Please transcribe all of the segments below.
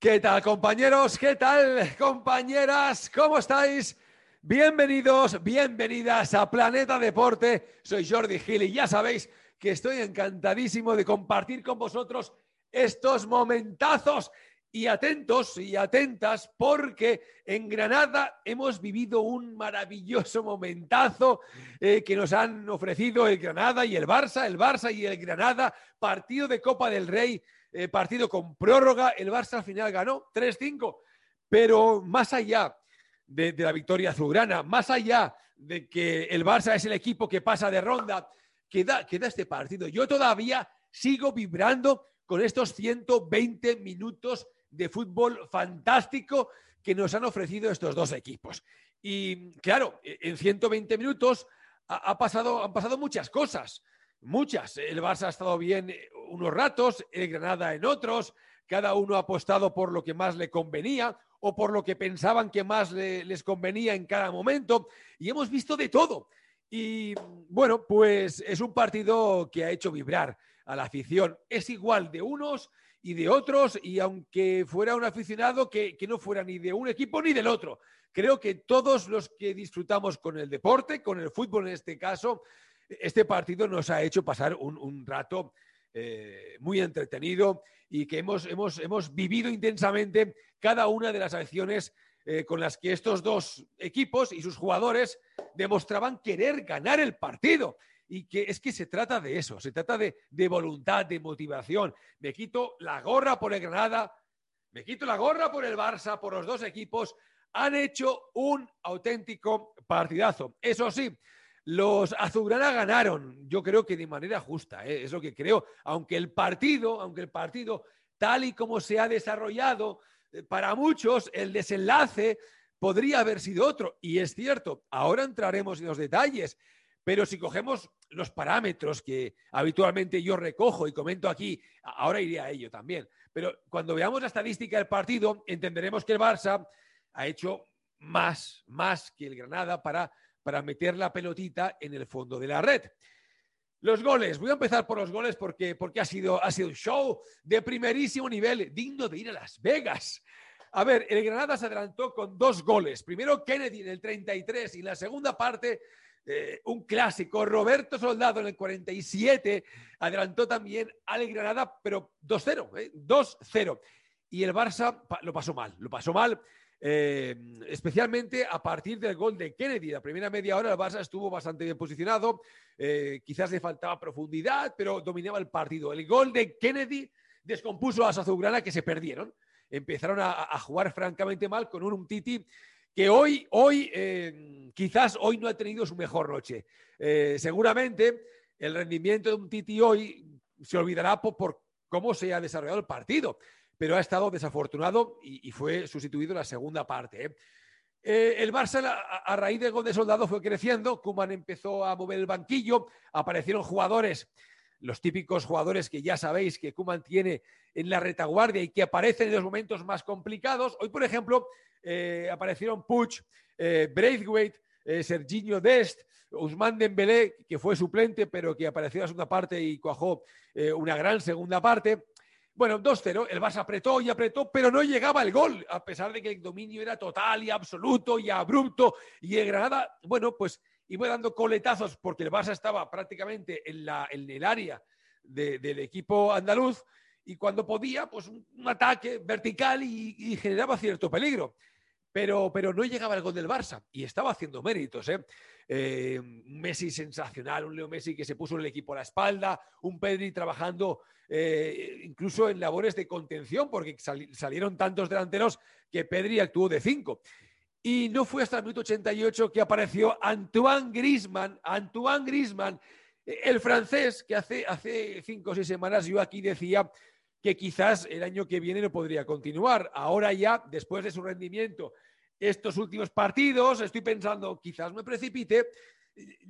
¿Qué tal, compañeros? ¿Qué tal, compañeras? ¿Cómo estáis? Bienvenidos, bienvenidas a Planeta Deporte. Soy Jordi Gil y ya sabéis que estoy encantadísimo de compartir con vosotros estos momentazos. Y atentos y atentas porque en Granada hemos vivido un maravilloso momentazo eh, que nos han ofrecido el Granada y el Barça, el Barça y el Granada, partido de Copa del Rey eh, partido con prórroga. El Barça al final ganó 3-5. Pero más allá de, la victoria azulgrana, más allá de que el Barça es el equipo que pasa de ronda, queda, queda este partido. Yo todavía sigo vibrando con estos 120 minutos de fútbol fantástico que nos han ofrecido estos dos equipos. Y claro, en 120 minutos ha pasado, han pasado muchas cosas muchas. El Barça ha estado bien eh, unos ratos, el Granada en otros, cada uno ha apostado por lo que más le convenía o por lo que pensaban que más les convenía en cada momento y hemos visto de todo. Y bueno, pues es un partido que ha hecho vibrar a la afición. Es igual de unos y de otros y aunque fuera un aficionado que, que no fuera ni de un equipo ni del otro, creo que todos los que disfrutamos con el deporte, con el fútbol en este caso, este partido nos ha hecho pasar un, rato eh, muy entretenido y que hemos, hemos, hemos, vivido intensamente cada una de las acciones eh, con las que estos dos equipos y sus jugadores demostraban querer ganar el partido. Y que es que se trata de eso, se trata de, de voluntad, de motivación. Me quito la gorra por el Granada, me quito la gorra por el Barça, por los dos equipos. Han hecho un auténtico partidazo. Eso sí, los azulgrana ganaron, yo creo que de manera justa, ¿eh? es lo que creo, aunque el partido, aunque el partido tal y como se ha desarrollado, eh, para muchos el desenlace podría haber sido otro. Y es cierto, ahora entraremos en los detalles, pero si cogemos los parámetros que habitualmente yo recojo y comento aquí, ahora iré a ello también. Pero cuando veamos la estadística del partido, entenderemos que el Barça ha hecho más, más que el Granada para para meter la pelotita en el fondo de la red. Los goles, voy a empezar por los goles porque, porque ha, sido, ha sido un show de primerísimo nivel, digno de ir a Las Vegas. A ver, el Granada se adelantó con dos goles. Primero Kennedy en el 33 y en la segunda parte eh, un clásico. Roberto Soldado en el 47 adelantó también al Granada, pero 2-0, 2-0. ¿eh? Y el Barça lo pasó mal, lo pasó mal. Eh, especialmente a partir del gol de Kennedy. La primera media hora el Barça estuvo bastante bien posicionado, quizás le faltaba profundidad, pero dominaba el partido. El gol de Kennedy descompuso a Azulgrana que se perdieron. Empezaron a, jugar francamente mal con un Titi que hoy, hoy quizás hoy no ha tenido su mejor noche. seguramente el rendimiento de un Titi hoy se olvidará por cómo se ha desarrollado el partido pero ha estado desafortunado y, fue sustituido en la segunda parte. ¿eh? Eh, el Barça, a, raíz del gol de Soldado, fue creciendo. Kuman empezó a mover el banquillo. Aparecieron jugadores, los típicos jugadores que ya sabéis que Kuman tiene en la retaguardia y que aparecen en los momentos más complicados. Hoy, por ejemplo, eh, aparecieron Puch, Braithwaite, Serginho Dest, Usman Dembélé, que fue suplente, pero que apareció en la segunda parte y cuajó una gran segunda parte. Bueno, 2-0, el Barça apretó y apretó, pero no llegaba el gol, a pesar de que el dominio era total y absoluto y abrupto. Y el Granada, bueno, pues iba dando coletazos porque el Barça estaba prácticamente en el área del equipo andaluz y cuando podía, pues un, ataque vertical y, generaba cierto peligro. Pero, pero no llegaba el gol del Barça y estaba haciendo méritos. ¿eh? Eh, Messi sensacional, un Leo Messi que se puso el equipo a la espalda, un Pedri trabajando eh, incluso en labores de contención, porque salieron tantos delanteros que Pedri actuó de cinco. Y no fue hasta el minuto 88 que apareció Antoine Grisman, Antoine Grisman, el francés, que hace, hace cinco o seis semanas yo aquí decía que quizás el año que viene no podría continuar. Ahora ya, después de su rendimiento, estos últimos partidos, estoy pensando, quizás me precipite.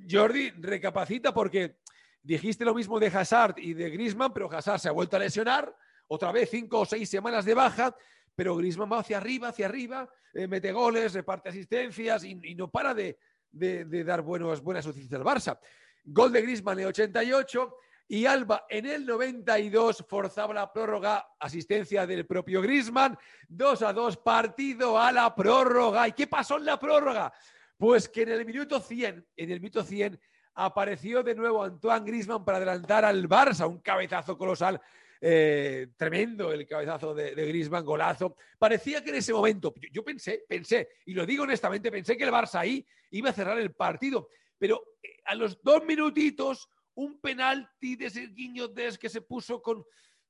Jordi, recapacita porque Dijiste lo mismo de Hazard y de Grisman, pero Hazard se ha vuelto a lesionar, otra vez cinco o seis semanas de baja, pero Grisman va hacia arriba, hacia arriba, eh, mete goles, reparte asistencias y, no para de, dar buenos, buenas noticias al Barça. Gol de Grisman en 88, y Alba en el 92 forzaba la prórroga, asistencia del propio Grisman, 2 a 2, partido a la prórroga. ¿Y qué pasó en la prórroga? Pues que en el minuto 100, en el minuto 100 apareció de nuevo Antoine Grisman para adelantar al Barça, un cabezazo colosal eh, tremendo el cabezazo de, Griezmann, golazo. Parecía que en ese momento, yo, pensé, pensé, y lo digo honestamente, pensé que el Barça ahí iba a cerrar el partido, pero eh, a los dos minutitos, un penalti de Sergiño Des que se puso con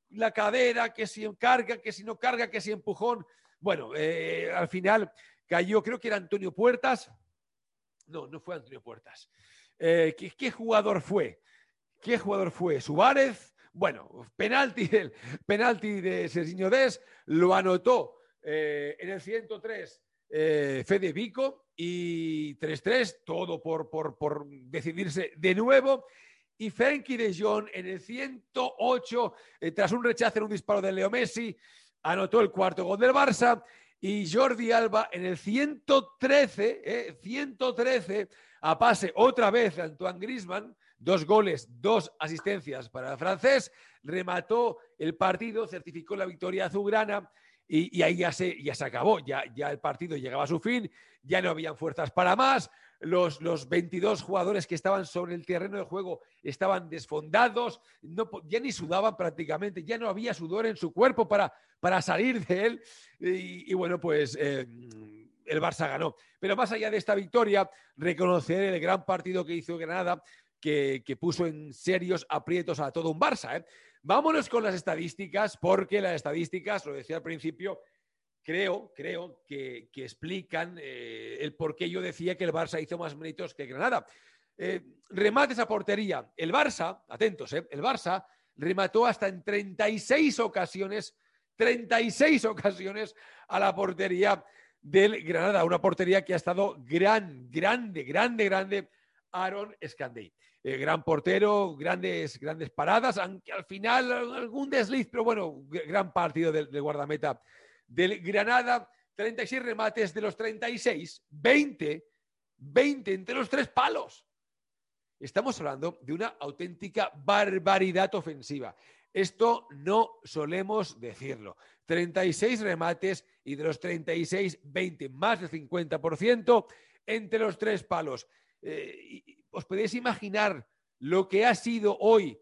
la cadera, que si carga, que si no carga, que si empujón. Bueno, eh, al final cayó, creo que era Antonio Puertas. No, no fue Antonio Puertas. ¿qué, ¿qué, jugador fue? ¿Qué jugador fue? ¿Suárez? Bueno, penalti, el penalti de Serginho Des lo anotó eh, en el 103 eh, Fede Vico y 3-3, todo por, por, decidirse de nuevo. Y Frenkie de Jong en el 108, eh, tras un rechazo en un disparo de Leo Messi, anotó el cuarto gol del Barça. Y Jordi Alba en el 113, 113, a pase otra vez Antoine Grisman, dos goles, dos asistencias para el francés, remató el partido, certificó la victoria azulgrana y, ahí ya se, ya se acabó, ya, ya el partido llegaba a su fin, ya no habían fuerzas para más, los, los 22 jugadores que estaban sobre el terreno de juego estaban desfondados, ya ni sudaban prácticamente, ya no había sudor en su cuerpo para, para salir de él y, bueno, pues... Eh, el Barça ganó. Pero más allá de esta victoria, reconocer el gran partido que hizo Granada, que, puso en serios aprietos a todo un Barça. ¿eh? Vámonos con las estadísticas, porque las estadísticas, lo decía al principio, creo, creo que, explican eh, el por qué yo decía que el Barça hizo más méritos que Granada. Eh, remates a portería. El Barça, atentos, el Barça remató hasta en 36 ocasiones, 36 ocasiones a la portería del Granada, una portería que ha estado gran, grande, grande, grande, Aaron Scandey. Eh, gran portero, grandes, grandes paradas, aunque al final algún desliz, pero bueno, gran partido del, guardameta del Granada. 36 remates de los 36, 20, 20 entre los tres palos. Estamos hablando de una auténtica barbaridad ofensiva. Esto no solemos decirlo. 36 remates y de los 36, 20, más del 50% entre los tres palos. Eh, ¿Os podéis imaginar lo que ha sido hoy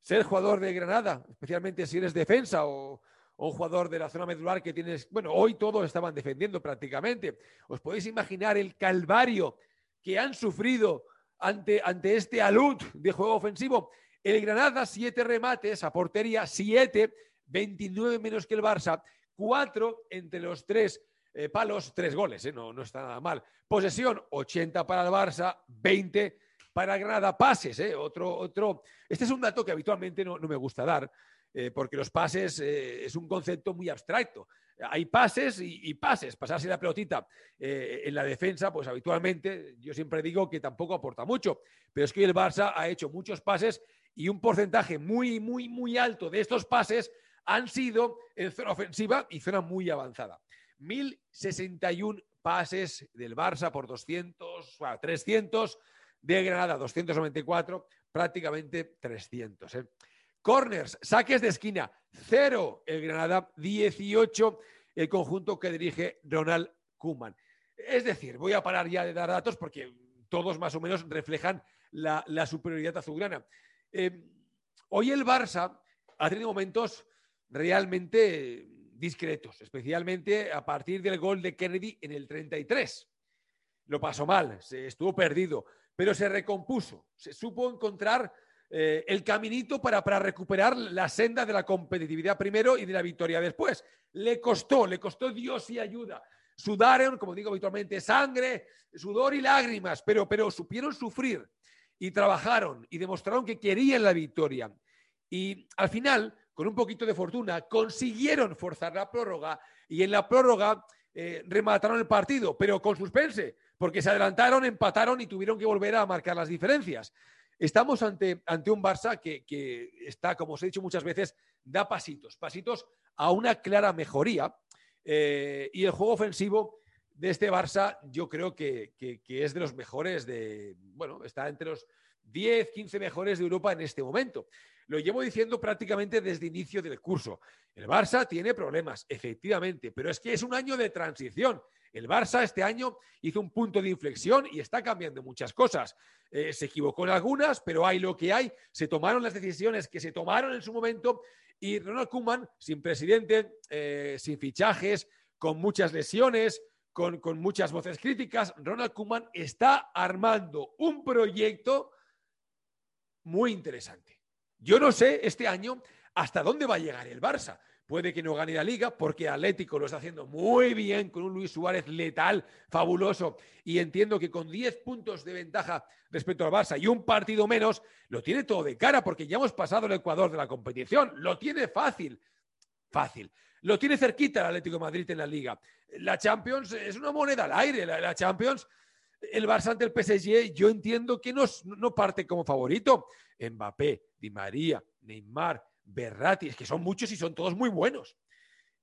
ser jugador de Granada, especialmente si eres defensa o, un jugador de la zona medular que tienes, bueno, hoy todos estaban defendiendo prácticamente. ¿Os podéis imaginar el calvario que han sufrido ante, ante este alud de juego ofensivo? El Granada, siete remates a portería, siete, 29 menos que el Barça, cuatro entre los tres eh, palos, tres goles, eh, no, no está nada mal. Posesión, 80 para el Barça, 20 para Granada. Pases, eh, otro, otro. Este es un dato que habitualmente no, me gusta dar, porque los pases es un concepto muy abstracto. Hay pases y, pases, pasarse la pelotita en la defensa, pues habitualmente yo siempre digo que tampoco aporta mucho, pero es que el Barça ha hecho muchos pases y un porcentaje muy, muy, muy alto de estos pases han sido en zona ofensiva y zona muy avanzada. 1061 pases del Barça por 200, 300 de Granada, 294, prácticamente 300. ¿eh? Corners, saques de esquina, 0 el Granada, 18 el conjunto que dirige Ronald Kuman. Es decir, voy a parar ya de dar datos porque todos más o menos reflejan la, superioridad azulgrana. Eh, hoy el Barça ha tenido momentos realmente discretos, especialmente a partir del gol de Kennedy en el 33. Lo pasó mal, se estuvo perdido, pero se recompuso, se supo encontrar eh, el caminito para, para recuperar la senda de la competitividad primero y de la victoria después. Le costó, le costó Dios y ayuda. Sudaron, como digo habitualmente, sangre, sudor y lágrimas, pero, pero supieron sufrir y trabajaron y demostraron que querían la victoria. Y al final, con un poquito de fortuna, consiguieron forzar la prórroga y en la prórroga eh, remataron el partido, pero con suspense, porque se adelantaron, empataron y tuvieron que volver a marcar las diferencias. Estamos ante, ante un Barça que, está, como os he dicho muchas veces, da pasitos, pasitos a una clara mejoría. Eh, y el juego ofensivo de este Barça yo creo que, que, es de los mejores de, bueno, está entre los 10, 15 mejores de Europa en este momento. Lo llevo diciendo prácticamente desde inicio del curso. El Barça tiene problemas, efectivamente, pero es que es un año de transición. El Barça este año hizo un punto de inflexión y está cambiando muchas cosas. Eh, se equivocó en algunas, pero hay lo que hay. Se tomaron las decisiones que se tomaron en su momento y Ronald Koeman, sin presidente, eh, sin fichajes, con muchas lesiones, con, con, muchas voces críticas, Ronald Koeman está armando un proyecto muy interesante. Yo no sé este año hasta dónde va a llegar el Barça. Puede que no gane la liga porque Atlético lo está haciendo muy bien con un Luis Suárez letal, fabuloso. Y entiendo que con 10 puntos de ventaja respecto al Barça y un partido menos, lo tiene todo de cara porque ya hemos pasado el Ecuador de la competición. Lo tiene fácil. Fácil. Lo tiene cerquita el Atlético de Madrid en la liga. La Champions es una moneda al aire. La, Champions, el Barça ante el PSG, yo entiendo que no, no parte como favorito. Mbappé, Di María, Neymar, Berrati, es que son muchos y son todos muy buenos.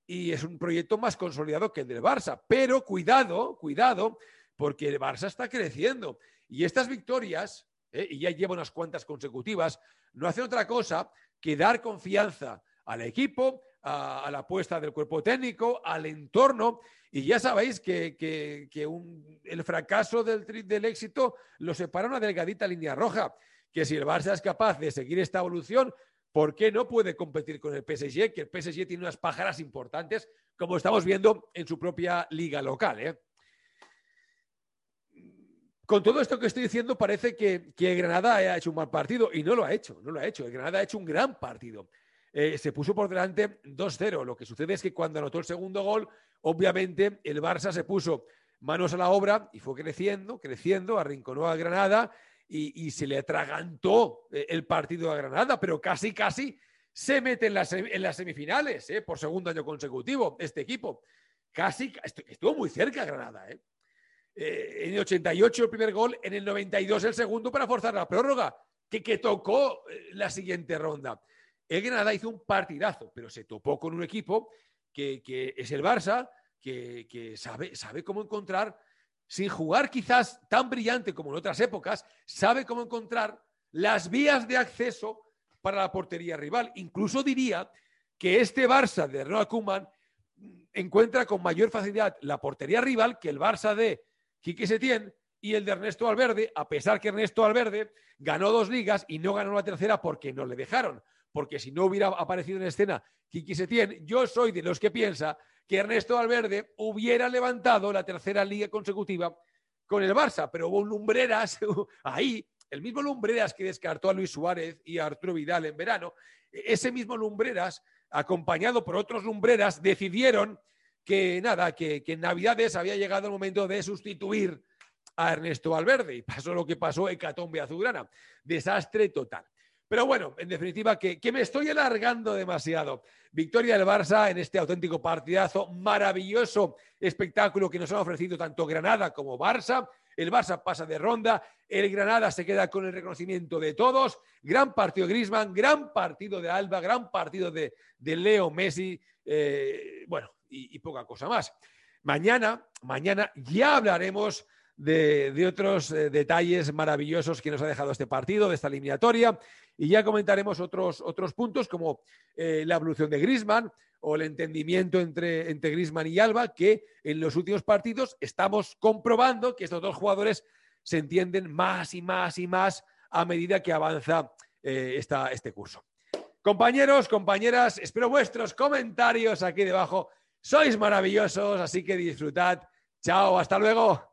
Y es un proyecto más consolidado que el del Barça. Pero cuidado, cuidado, porque el Barça está creciendo. Y estas victorias, ¿eh? y ya lleva unas cuantas consecutivas, no hacen otra cosa que dar confianza al equipo, a, la apuesta del cuerpo técnico, al entorno. Y ya sabéis que, el fracaso del, del éxito lo separa una delgadita línea roja. Que si el Barça es capaz de seguir esta evolución, ¿Por qué no puede competir con el PSG? Que el PSG tiene unas pájaras importantes, como estamos viendo en su propia liga local. ¿eh? Con todo esto que estoy diciendo, parece que, Granada ha hecho un mal partido y no lo ha hecho, no lo ha hecho. El Granada ha hecho un gran partido. Eh, se puso por delante 2-0. Lo que sucede es que cuando anotó el segundo gol, obviamente el Barça se puso manos a la obra y fue creciendo, creciendo, arrinconó a Granada y, se le atragantó eh, el partido a Granada, pero casi, casi se mete en las, semifinales eh, por segundo año consecutivo este equipo. Casi, estuvo muy cerca Granada. Eh. en el 88 el primer gol, en el 92 el segundo para forzar la prórroga, que, que tocó la siguiente ronda. El Granada hizo un partidazo, pero se topó con un equipo que, es el Barça, que, que sabe, sabe cómo encontrar sin jugar quizás tan brillante como en otras épocas, sabe cómo encontrar las vías de acceso para la portería rival. Incluso diría que este Barça de Ronald Koeman encuentra con mayor facilidad la portería rival que el Barça de Quique Setién y el de Ernesto Valverde, a pesar que Ernesto Valverde ganó dos ligas y no ganó la tercera porque no le dejaron. Porque si no hubiera aparecido en escena Quique Setién, yo soy de los que piensa que Ernesto Valverde hubiera levantado la tercera liga consecutiva con el Barça, pero hubo un Lumbreras ahí, el mismo Lumbreras que descartó a Luis Suárez y a Arturo Vidal en verano, ese mismo Lumbreras, acompañado por otros Lumbreras, decidieron que nada, que, en Navidades había llegado el momento de sustituir a Ernesto Valverde y pasó lo que pasó en Catombe Azulgrana. Desastre total. Pero bueno, en definitiva, que, me estoy alargando demasiado. Victoria del Barça en este auténtico partidazo, maravilloso espectáculo que nos han ofrecido tanto Granada como Barça. El Barça pasa de ronda, el Granada se queda con el reconocimiento de todos. Gran partido Grisman, gran partido de Alba, gran partido de, Leo Messi. Eh, bueno, y, poca cosa más. Mañana, mañana ya hablaremos de, otros eh, detalles maravillosos que nos ha dejado este partido, de esta eliminatoria. Y ya comentaremos otros, otros puntos como eh, la evolución de Grisman o el entendimiento entre, entre Grisman y Alba, que en los últimos partidos estamos comprobando que estos dos jugadores se entienden más y más y más a medida que avanza eh, este curso. Compañeros, compañeras, espero vuestros comentarios aquí debajo. Sois maravillosos, así que disfrutad. Chao, hasta luego.